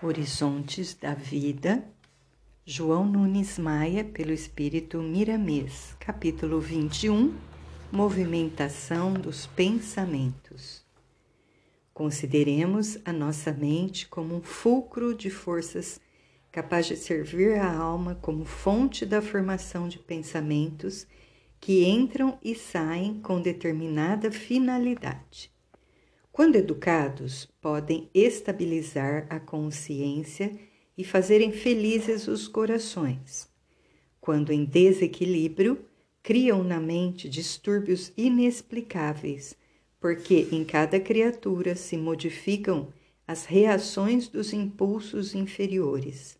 Horizontes da Vida, João Nunes Maia, pelo Espírito Miramês, capítulo 21 Movimentação dos Pensamentos. Consideremos a nossa mente como um fulcro de forças capaz de servir a alma como fonte da formação de pensamentos que entram e saem com determinada finalidade. Quando educados, podem estabilizar a consciência e fazerem felizes os corações. Quando em desequilíbrio, criam na mente distúrbios inexplicáveis, porque em cada criatura se modificam as reações dos impulsos inferiores.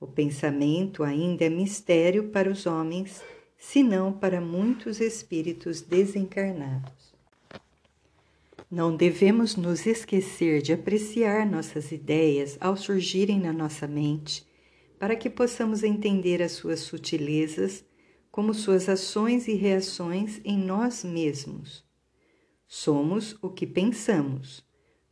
O pensamento ainda é mistério para os homens, se não para muitos espíritos desencarnados. Não devemos nos esquecer de apreciar nossas ideias ao surgirem na nossa mente, para que possamos entender as suas sutilezas, como suas ações e reações em nós mesmos. Somos o que pensamos,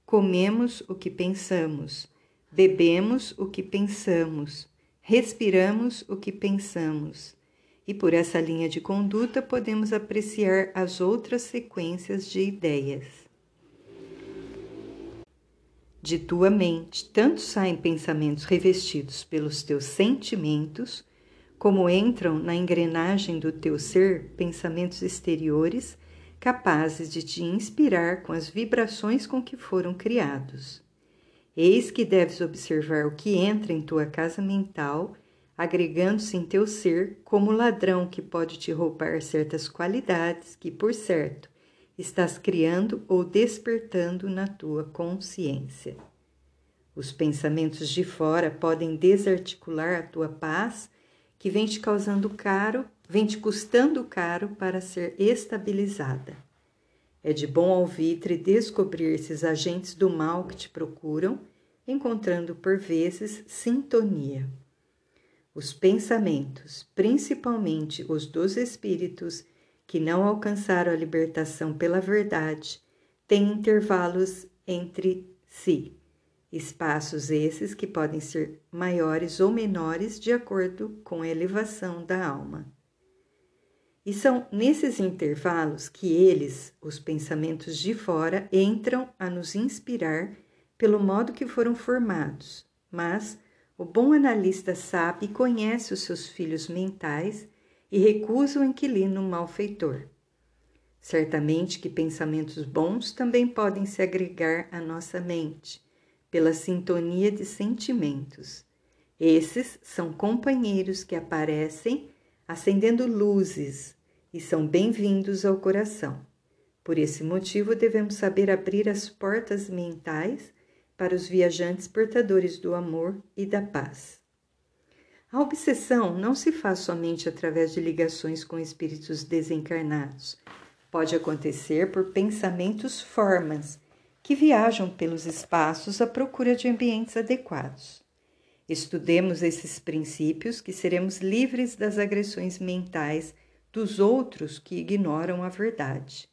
comemos o que pensamos, bebemos o que pensamos, respiramos o que pensamos. E por essa linha de conduta podemos apreciar as outras sequências de ideias. De tua mente tanto saem pensamentos revestidos pelos teus sentimentos, como entram na engrenagem do teu ser pensamentos exteriores capazes de te inspirar com as vibrações com que foram criados. Eis que deves observar o que entra em tua casa mental, agregando-se em teu ser como ladrão que pode te roubar certas qualidades que, por certo, estás criando ou despertando na tua consciência. Os pensamentos de fora podem desarticular a tua paz, que vem te causando caro, vem te custando caro para ser estabilizada. É de bom alvitre descobrir esses agentes do mal que te procuram, encontrando por vezes sintonia. Os pensamentos, principalmente os dos espíritos, que não alcançaram a libertação pela verdade têm intervalos entre si, espaços esses que podem ser maiores ou menores de acordo com a elevação da alma. E são nesses intervalos que eles, os pensamentos de fora, entram a nos inspirar pelo modo que foram formados, mas o bom analista sabe e conhece os seus filhos mentais e recusa o inquilino malfeitor. Certamente que pensamentos bons também podem se agregar à nossa mente, pela sintonia de sentimentos. Esses são companheiros que aparecem acendendo luzes e são bem-vindos ao coração. Por esse motivo, devemos saber abrir as portas mentais para os viajantes portadores do amor e da paz. A obsessão não se faz somente através de ligações com espíritos desencarnados. Pode acontecer por pensamentos formas que viajam pelos espaços à procura de ambientes adequados. Estudemos esses princípios que seremos livres das agressões mentais dos outros que ignoram a verdade.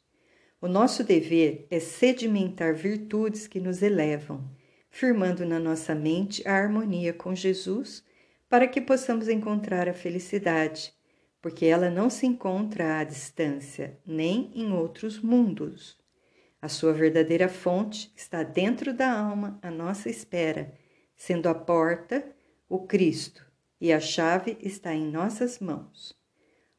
O nosso dever é sedimentar virtudes que nos elevam, firmando na nossa mente a harmonia com Jesus para que possamos encontrar a felicidade, porque ela não se encontra à distância, nem em outros mundos. A sua verdadeira fonte está dentro da alma, à nossa espera, sendo a porta o Cristo, e a chave está em nossas mãos.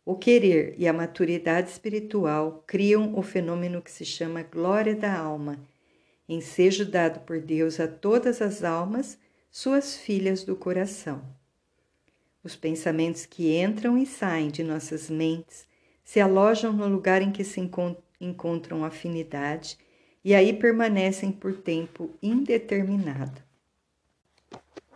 O querer e a maturidade espiritual criam o fenômeno que se chama glória da alma, ensejo dado por Deus a todas as almas, suas filhas do coração. Os pensamentos que entram e saem de nossas mentes se alojam no lugar em que se encontram afinidade e aí permanecem por tempo indeterminado.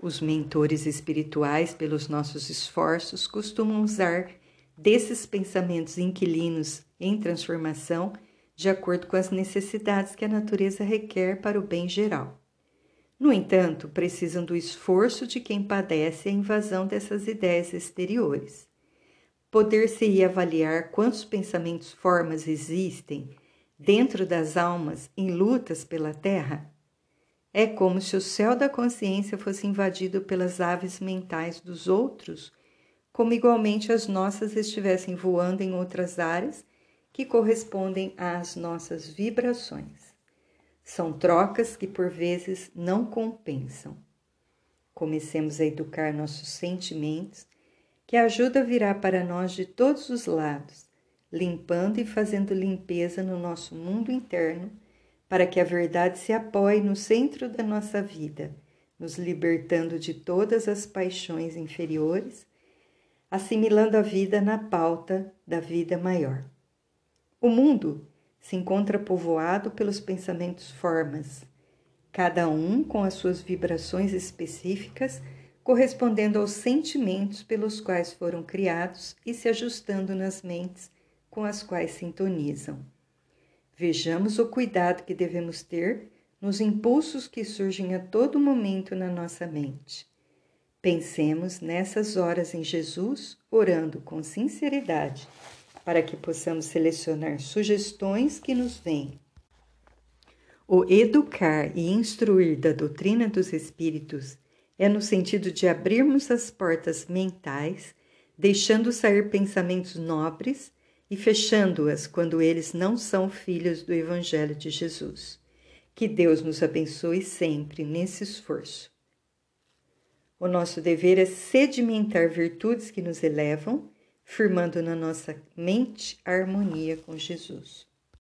Os mentores espirituais, pelos nossos esforços, costumam usar desses pensamentos inquilinos em transformação de acordo com as necessidades que a natureza requer para o bem geral. No entanto, precisam do esforço de quem padece a invasão dessas ideias exteriores. Poder-se-ia avaliar quantos pensamentos formas existem dentro das almas em lutas pela terra? É como se o céu da consciência fosse invadido pelas aves mentais dos outros, como igualmente as nossas estivessem voando em outras áreas que correspondem às nossas vibrações. São trocas que por vezes não compensam. Comecemos a educar nossos sentimentos, que a ajuda virá para nós de todos os lados, limpando e fazendo limpeza no nosso mundo interno para que a verdade se apoie no centro da nossa vida, nos libertando de todas as paixões inferiores, assimilando a vida na pauta da vida maior. O mundo se encontra povoado pelos pensamentos formas, cada um com as suas vibrações específicas, correspondendo aos sentimentos pelos quais foram criados e se ajustando nas mentes com as quais sintonizam. Vejamos o cuidado que devemos ter nos impulsos que surgem a todo momento na nossa mente. Pensemos nessas horas em Jesus, orando com sinceridade, para que possamos selecionar sugestões que nos vêm. O educar e instruir da doutrina dos Espíritos é no sentido de abrirmos as portas mentais, deixando sair pensamentos nobres e fechando-as quando eles não são filhos do Evangelho de Jesus. Que Deus nos abençoe sempre nesse esforço. O nosso dever é sedimentar virtudes que nos elevam, firmando na nossa mente a harmonia com Jesus.